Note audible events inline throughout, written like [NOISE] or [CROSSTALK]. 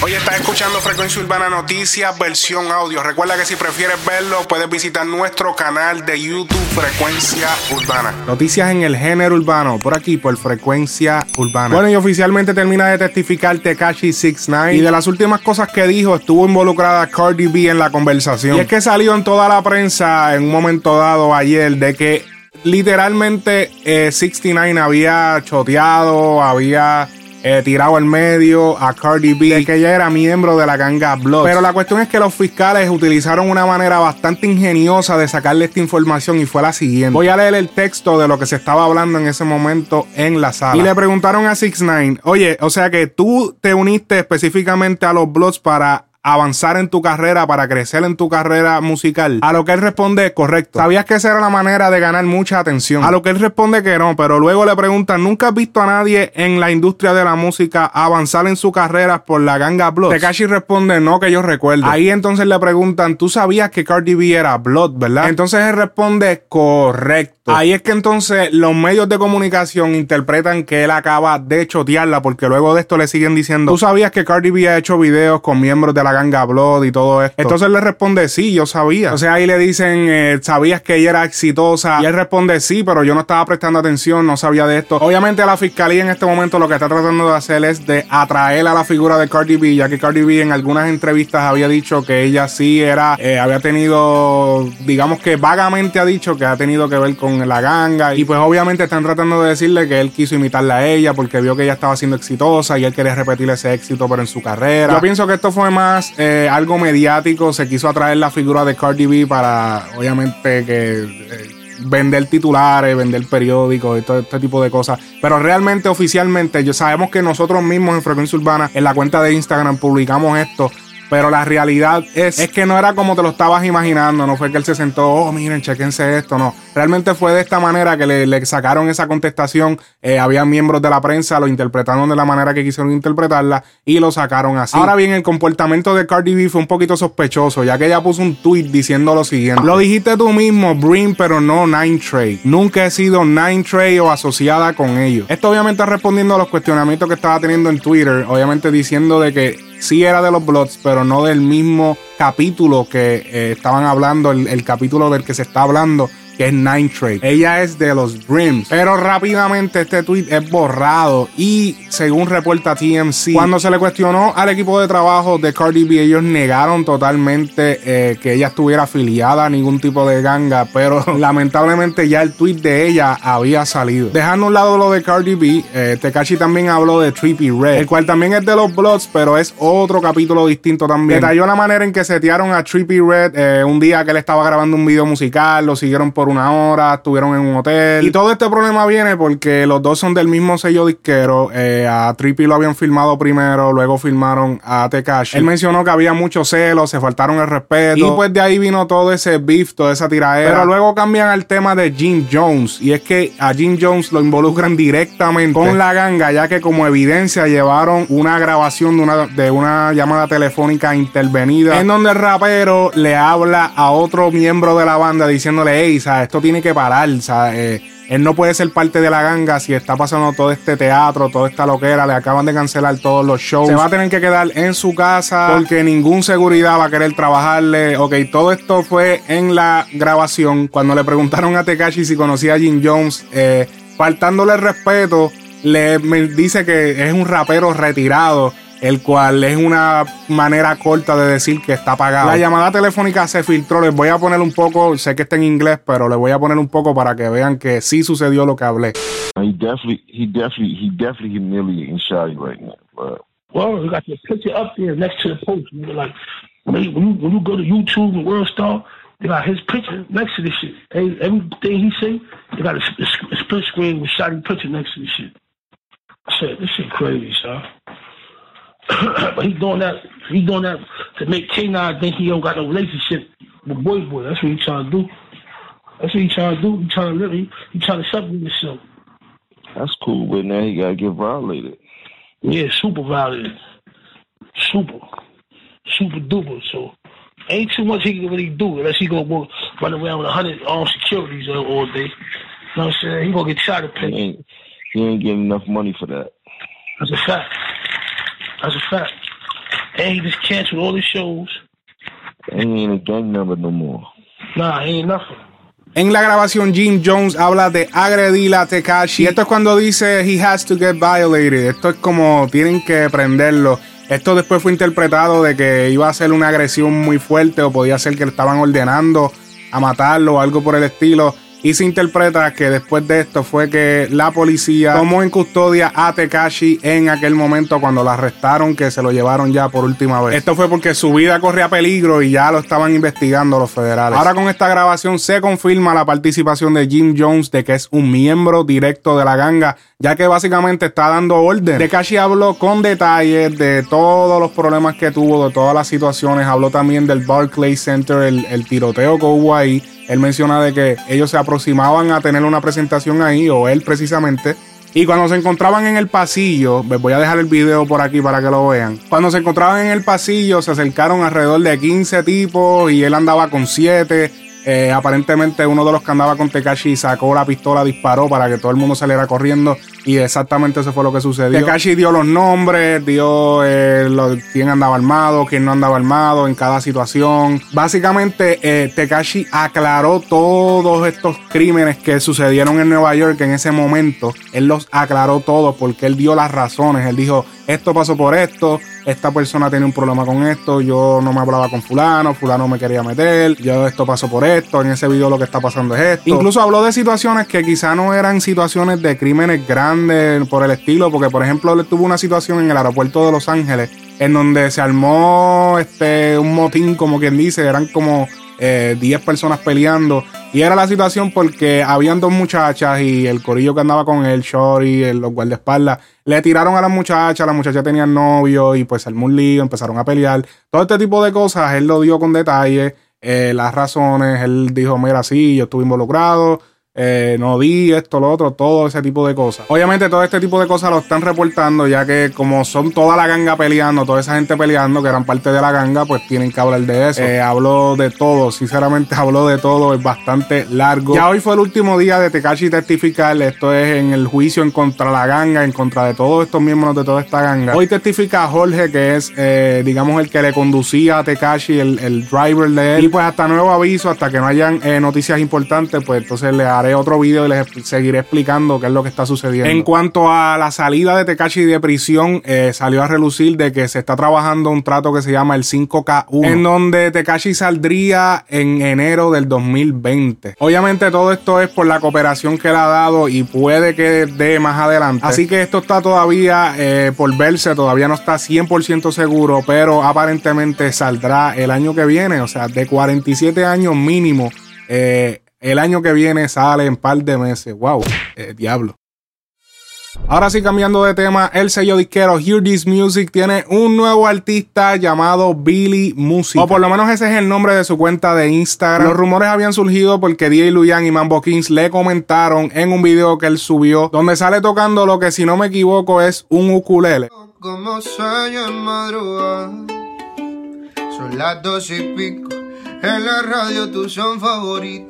Hoy estás escuchando Frecuencia Urbana Noticias, versión audio. Recuerda que si prefieres verlo, puedes visitar nuestro canal de YouTube Frecuencia Urbana. Noticias en el género urbano, por aquí, por Frecuencia Urbana. Bueno, y oficialmente termina de testificar Tekashi 69 y de las últimas cosas que dijo, estuvo involucrada Cardi B en la conversación. Y es que salió en toda la prensa en un momento dado ayer de que literalmente 69 eh, había choteado, había eh, tirado al medio a Cardi B, de que ella era miembro de la ganga Blood. Pero la cuestión es que los fiscales utilizaron una manera bastante ingeniosa de sacarle esta información y fue la siguiente. Voy a leer el texto de lo que se estaba hablando en ese momento en la sala. Y le preguntaron a 69, oye, o sea que tú te uniste específicamente a los Bloods para avanzar en tu carrera, para crecer en tu carrera musical? A lo que él responde, correcto. ¿Sabías que esa era la manera de ganar mucha atención? A lo que él responde que no, pero luego le preguntan, ¿nunca has visto a nadie en la industria de la música avanzar en su carrera por la ganga Blood? Tekashi responde, no, que yo recuerdo. Ahí entonces le preguntan, ¿tú sabías que Cardi B era Blood, verdad? Entonces él responde, correcto. Ahí es que entonces los medios de comunicación interpretan que él acaba de chotearla porque luego de esto le siguen diciendo, ¿tú sabías que Cardi B ha hecho videos con miembros de la ganga Blood y todo esto? Entonces le responde, sí, yo sabía. O sea, ahí le dicen, eh, ¿sabías que ella era exitosa? Y él responde, sí, pero yo no estaba prestando atención, no sabía de esto. Obviamente la fiscalía en este momento lo que está tratando de hacer es de atraer a la figura de Cardi B, ya que Cardi B en algunas entrevistas había dicho que ella sí era, eh, había tenido, digamos que vagamente ha dicho que ha tenido que ver con la ganga. Y pues obviamente están tratando de decirle que él quiso imitarla a ella porque vio que ella estaba siendo exitosa y él quería repetir ese éxito pero en su carrera. Yo pienso que esto fue más eh, algo mediático. Se quiso atraer la figura de Cardi B para obviamente que... Eh, vender titulares, vender periódicos y todo este tipo de cosas. Pero realmente, oficialmente, yo sabemos que nosotros mismos en Frecuencia Urbana, en la cuenta de Instagram, publicamos esto pero la realidad es, es que no era como te lo estabas imaginando. No fue que él se sentó, oh, miren, chequense esto. No. Realmente fue de esta manera que le, sacaron esa contestación. Eh, había miembros de la prensa, lo interpretaron de la manera que quisieron interpretarla y lo sacaron así. Ahora bien, el comportamiento de Cardi B fue un poquito sospechoso, ya que ella puso un tweet diciendo lo siguiente. Lo dijiste tú mismo, Brim, pero no Nine Trade. Nunca he sido Nine Trade o asociada con ellos. Esto obviamente respondiendo a los cuestionamientos que estaba teniendo en Twitter, obviamente diciendo de que sí era de los Bloods, pero no del mismo capítulo que eh, estaban hablando, el, capítulo del que se está hablando que es Nine Trade. Ella es de los Brims. Pero rápidamente este tweet es borrado y según reporta TMC, cuando se le cuestionó al equipo de trabajo de Cardi B, ellos negaron totalmente eh, que ella estuviera afiliada a ningún tipo de ganga, pero [LAUGHS] lamentablemente ya el tweet de ella había salido. Dejando un lado lo de Cardi B, eh, Tekashi también habló de Trippy Red, el cual también es de los Bloods, pero es otro capítulo distinto también. Detalló la manera en que setearon a Trippy Red eh, un día que él estaba grabando un video musical, lo siguieron por una hora, estuvieron en un hotel. Y todo este problema viene porque los dos son del mismo sello disquero. Eh, a Trippy lo habían filmado primero, luego filmaron a Tekashi. Él mencionó que había muchos celos, se faltaron el respeto. Y pues de ahí vino todo ese beef, toda esa tiraera. Pero luego cambian al tema de Jim Jones. Y es que a Jim Jones lo involucran directamente con la ganga, ya que como evidencia llevaron una grabación de una, de una llamada telefónica intervenida en donde el rapero le habla a otro miembro de la banda diciéndole, hey, esto tiene que parar. Eh, él no puede ser parte de la ganga si está pasando todo este teatro, toda esta loquera. Le acaban de cancelar todos los shows. Se va a tener que quedar en su casa porque ningún seguridad va a querer trabajarle. Ok, todo esto fue en la grabación. Cuando le preguntaron a Tekashi si conocía a Jim Jones, eh, faltándole respeto, le dice que es un rapero retirado el cual es una manera corta de decir que está pagado. La llamada telefónica se filtró, les voy a poner un poco, sé que está en inglés, pero les voy a poner un poco para que vean que sí sucedió lo que hablé. He definitely, he definitely, he definitely humiliating Shawty right now. But... Well, you got your picture up there next to the post. You like, when you, when you go to YouTube and World Star, they got his picture next to this shit. Everything he say, they got a, a, a split screen with Shawty picture next to this shit. Shit, this shit crazy, son. [COUGHS] but he's doing that. He's doing that to make K9 think he don't got no relationship with Boy Boy. That's what he's trying to do. That's what he's trying to do. He's trying to live. He, he trying to separate himself. That's cool, but now he gotta get violated. Yeah, super violated. Super, super duper. So ain't too much he can really do unless he gonna walk, run around with a hundred armed securities all, all day. You know what I'm saying? He gonna get shot at. He ain't, he ain't getting enough money for that. That's a fact. That's a fact. And he just canceled all his shows. And he ain't a gang member no more. Nah, he ain't nothing. En la grabación, Jim Jones habla de agredir a Tekashi. Y esto es cuando dice he has to get violated. Esto es como tienen que prenderlo. Esto después fue interpretado de que iba a ser una agresión muy fuerte o podía ser que le estaban ordenando a matarlo o algo por el estilo. Y se interpreta que después de esto fue que la policía tomó en custodia a Tekashi en aquel momento cuando lo arrestaron, que se lo llevaron ya por última vez. Esto fue porque su vida corría peligro y ya lo estaban investigando los federales. Ahora con esta grabación se confirma la participación de Jim Jones de que es un miembro directo de la ganga, ya que básicamente está dando orden. Tekashi habló con detalles de todos los problemas que tuvo, de todas las situaciones. Habló también del Barclays Center, el, el tiroteo que hubo ahí él menciona de que ellos se aproximaban a tener una presentación ahí, o él precisamente. Y cuando se encontraban en el pasillo, les voy a dejar el video por aquí para que lo vean. Cuando se encontraban en el pasillo, se acercaron alrededor de 15 tipos y él andaba con 7. Eh, aparentemente uno de los que andaba con Tekashi sacó la pistola, disparó para que todo el mundo saliera corriendo y exactamente eso fue lo que sucedió. Tekashi dio los nombres, dio eh, quién andaba armado, quién no andaba armado en cada situación. Básicamente eh, Tekashi aclaró todos estos crímenes que sucedieron en Nueva York en ese momento. Él los aclaró todos porque él dio las razones. Él dijo, esto pasó por esto, esta persona tiene un problema con esto, yo no me hablaba con fulano, fulano me quería meter, yo esto pasó por esto, en ese video lo que está pasando es esto. Incluso habló de situaciones que quizá no eran situaciones de crímenes grandes por el estilo, porque por ejemplo tuvo una situación en el aeropuerto de Los Ángeles en donde se armó este un motín, como quien dice, eran como 10 eh, personas peleando. Y era la situación porque habían dos muchachas y el corillo que andaba con él, Shorty, los guardaespaldas, le tiraron a las muchachas, las muchachas tenían novio y pues armó un lío, empezaron a pelear. Todo este tipo de cosas, él lo dio con detalle, eh, las razones, él dijo, mira, sí, yo estuve involucrado eh, no di esto, lo otro, todo ese tipo de cosas. Obviamente todo este tipo de cosas lo están reportando ya que como son toda la ganga peleando, toda esa gente peleando que eran parte de la ganga, pues tienen que hablar de eso. Eh, habló de todo, sinceramente [LAUGHS] habló de todo, es bastante largo. Ya hoy fue el último día de Tekashi testificar, esto es en el juicio en contra de la ganga, en contra de todos estos miembros de toda esta ganga. Hoy testifica Jorge, que es, eh, digamos, el que le conducía a Tekashi, el, el, driver de él. Y pues hasta nuevo aviso, hasta que no hayan noticias importantes, pues entonces le haré otro video y les seguiré explicando qué es lo que está sucediendo. En cuanto a la salida de Tekashi de prisión, eh, salió a relucir de que se está trabajando un trato que se llama el 5K1, en donde Tekashi saldría en enero del 2020. Obviamente todo esto es por la cooperación que le ha dado y puede que dé más adelante. Así que esto está todavía eh, por verse, todavía no está 100% seguro, pero aparentemente saldrá el año que viene, o sea, de 47 años mínimo. Eh, el año que viene sale en par de meses. Wow, eh, diablo. Ahora sí, cambiando de tema, el sello disquero Hear This Music tiene un nuevo artista llamado Billy Music. O por lo menos ese es el nombre de su cuenta de Instagram. Los rumores habían surgido porque DJ Luyan y Mambo Kings le comentaron en un video que él subió, donde sale tocando lo que, si no me equivoco, es un ukulele. Como sueño en madrugada, son las dos y pico. En la radio tu son favorito.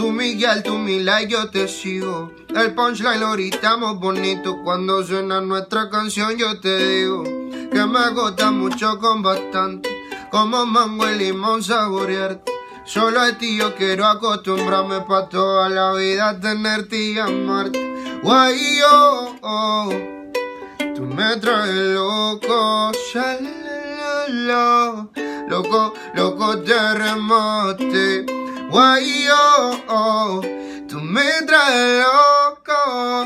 Tú Miguel, tú mi like, yo te sigo. El punchline lo gritamos bonito. Cuando suena nuestra canción, yo te digo que me gusta mucho con bastante. Como mango y limón saborearte. Solo a ti yo quiero acostumbrarme pa' toda la vida tenerte y amarte. Guay, yo, oh, tú me traes loco, loco, loco terremote. Why yo, oh, tú me traes loco,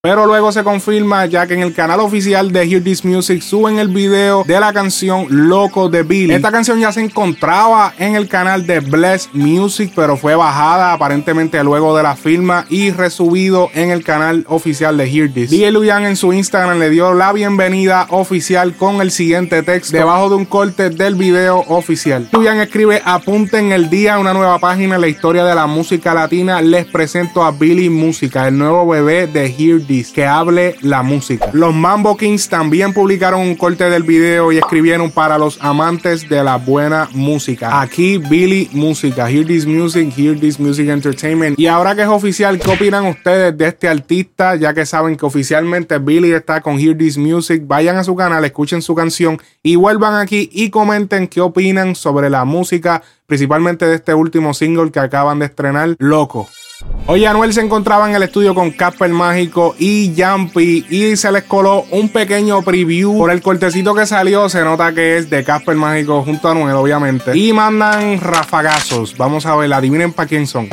Pero luego se confirma ya que en el canal oficial de Hear This Music suben el video de la canción Loco de Billy. Esta canción ya se encontraba en el canal de Bless Music, pero fue bajada aparentemente luego de la firma y resubido en el canal oficial de Hear This. DJ Luyan en su Instagram le dio la bienvenida oficial con el siguiente texto debajo de un corte del video oficial. Luyan escribe: Apunten el día, una nueva página en la historia de la música latina. Les presento a Billy Billy Música, el nuevo bebé de Hear This, que hable la música. Los Mambo Kings también publicaron un corte del video y escribieron para los amantes de la buena música. Aquí Billy Música, Hear This Music, Hear This Music Entertainment. Y ahora que es oficial, ¿qué opinan ustedes de este artista? Ya que saben que oficialmente Billy está con Hear This Music, vayan a su canal, escuchen su canción y vuelvan aquí y comenten qué opinan sobre la música, principalmente de este último single que acaban de estrenar, Loco. Hoy Anuel se encontraba en el estudio con Casper Mágico y Jumpy y se les coló un pequeño preview. Por el cortecito que salió se nota que es de Casper Mágico junto a Anuel obviamente. Y mandan rafagazos. Vamos a ver, adivinen para quién son.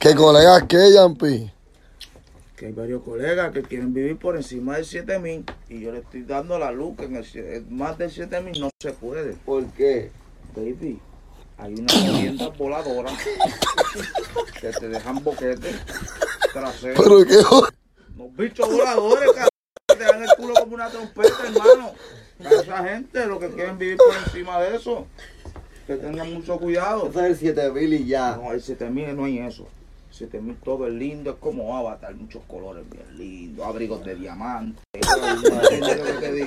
¿Qué colegas qué, Yampi? Que hay varios colegas que quieren vivir por encima de 7000 y yo le estoy dando la luz que en el, más de 7000 no se puede. ¿Por qué? Baby, hay una vivienda voladora [LAUGHS] que te dejan boquete trasero. ¿Pero qué? Unos bichos voladores [LAUGHS] cabrón, que te dan el culo como una trompeta, hermano. A esa gente lo que quieren vivir por encima de eso, que tengan mucho cuidado. Ese es el 7000 y ya. No, el 7000 no hay eso. 7000 todo es lindo, es como Avatar, muchos colores bien lindos, abrigos de diamante. [LAUGHS]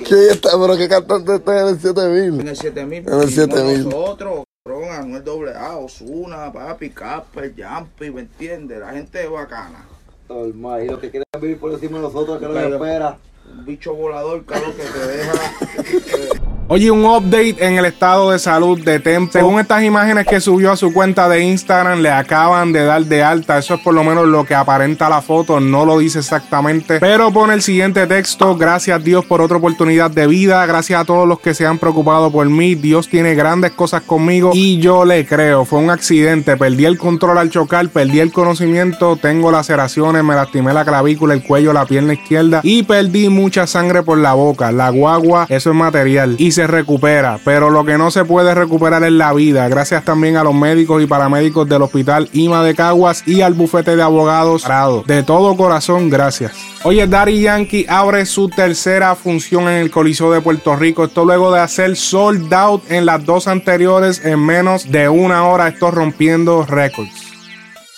¿Quién está? ¿Pero qué cantante está en el 7000? En el 7000, En el 7000. nosotros, cabrón, Anuel doble A, Osuna, papi, Casper, Jumpy, ¿me entiendes? La gente es bacana. Normal. Y los que quieren vivir por encima de nosotros, que no espera. Un bicho volador, cabrón, que te deja. Oye, un update en el estado de salud de Tempo. Según estas imágenes que subió a su cuenta de Instagram, le acaban de dar de alta. Eso es por lo menos lo que aparenta la foto. No lo dice exactamente. Pero pone el siguiente texto. Gracias Dios por otra oportunidad de vida. Gracias a todos los que se han preocupado por mí. Dios tiene grandes cosas conmigo y yo le creo. Fue un accidente. Perdí el control al chocar. Perdí el conocimiento. Tengo laceraciones. Me lastimé la clavícula, el cuello, la pierna izquierda. Y perdí mucha sangre por la boca. La guagua, eso es material. Se recupera. Pero lo que no se puede recuperar es la vida. Gracias también a los médicos y paramédicos del hospital IMA de Caguas y al bufete de abogados Prado. De todo corazón, gracias. Oye, Daddy Yankee abre su tercera función en el Coliseo de Puerto Rico. Esto luego de hacer sold out en las dos anteriores en menos de una hora. Esto rompiendo récords.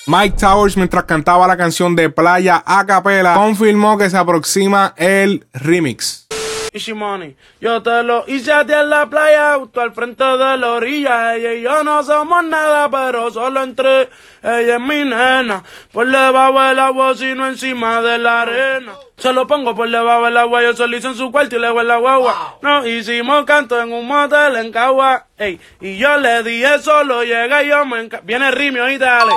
Mike Towers, mientras cantaba la canción de Playa a capela, confirmó que se aproxima el remix. Easy money. Yo te lo hice a ti en la playa, justo al frente de la orilla. Ella y yo no somos nada, pero solo entre ella es mi nena. Por debajo del agua, sino encima de la arena. Se lo pongo por debajo del agua, yo se lo hice en su cuarto y luego en la guagua. Nos hicimos canto en un motel en Cagua. Ey, y yo le dije solo, llega y yo me. Viene Rimio y dale.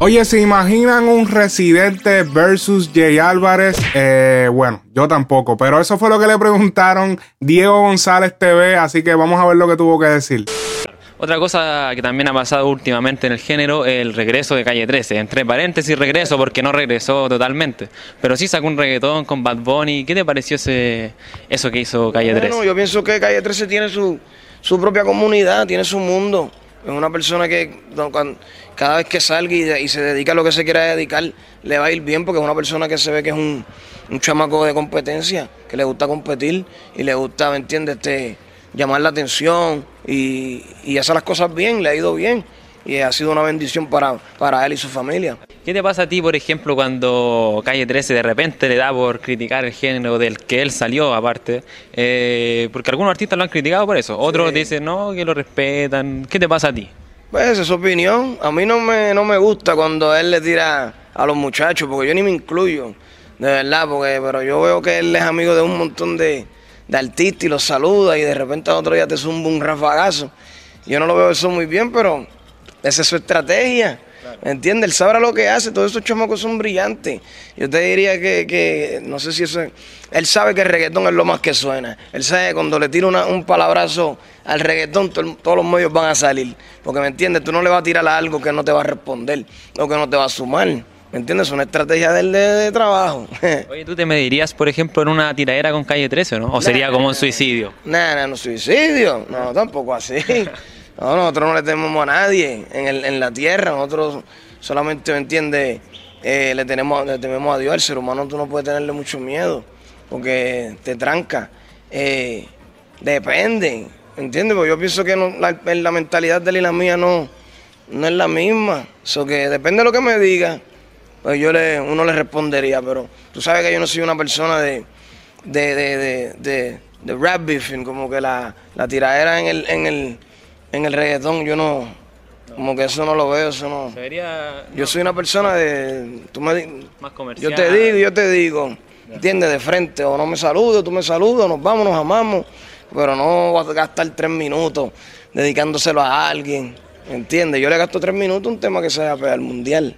Oye, ¿se imaginan un residente versus Jay Álvarez? Eh, bueno, yo tampoco, pero eso fue lo que le preguntaron Diego González TV, así que vamos a ver lo que tuvo que decir. Otra cosa que también ha pasado últimamente en el género, el regreso de Calle 13. Entre paréntesis regreso porque no regresó totalmente. Pero sí sacó un reggaetón con Bad Bunny. ¿Qué te pareció ese, eso que hizo Calle 13? Bueno, yo pienso que Calle 13 tiene su, su propia comunidad, tiene su mundo. Es una persona que cada vez que salga y, de- y se dedica a lo que se quiera dedicar, le va a ir bien porque es una persona que se ve que es un, un chamaco de competencia, que le gusta competir y le gusta, ¿me entiendes? Este, llamar la atención y, y hacer las cosas bien, le ha ido bien. Y ha sido una bendición para, para él y su familia. ¿Qué te pasa a ti, por ejemplo, cuando Calle 13 de repente le da por criticar el género del que él salió, aparte? Eh, porque algunos artistas lo han criticado por eso. Otros dicen, no, que lo respetan. ¿Qué te pasa a ti? Pues esa es su opinión. A mí no me, no me gusta cuando él le tira a los muchachos, porque yo ni me incluyo, de verdad, porque pero yo veo que él es amigo de un montón de, de artistas y los saluda y de repente al otro día te zumba un rafagazo. Yo no lo veo eso muy bien, pero esa es su estrategia. ¿Me entiendes? Él sabrá lo que hace, todos esos chamacos son brillantes. Yo te diría que, que no sé si eso es- Él sabe que el reggaetón es lo más que suena. Él sabe que cuando le tira una- un palabrazo al reggaetón, to- todos los medios van a salir. Porque, ¿me entiendes? Tú no le vas a tirar a algo que no te va a responder o que no te va a sumar. ¿Me entiendes? Es una estrategia de, él de, de trabajo. [LAUGHS] Oye, ¿tú te medirías, por ejemplo, en una tiradera con Calle 13 o no? ¿O sería como un suicidio? Nada, nada, no suicidio. No, tampoco así. [LAUGHS] No, nosotros no le tememos a nadie en, el- en la tierra. Nosotros solamente, ¿me entiendes? Eh, le, tenemos, le tememos a Dios. El ser humano tú no puedes tenerle mucho miedo porque te tranca. Eh, depende. ¿entiendes? Porque yo pienso que la, la mentalidad de él y la mía no, no es la misma. Eso que depende de lo que me diga, pues yo le, uno le respondería, pero tú sabes que yo no soy una persona de, de, de, de, de, de rap beefing, como que la, la tiradera en el, en el, en el reggaetón, yo no, como que eso no lo veo, eso no. Se vería Yo soy una persona de, tú me, más comercial. yo te digo, yo te digo, ¿entiendes? De frente, o no me saludo, tú me saludas, nos vamos, nos amamos, pero no vas a gastar tres minutos dedicándoselo a alguien, ¿entiendes? Yo le gasto tres minutos a un tema que se va a pegar mundial.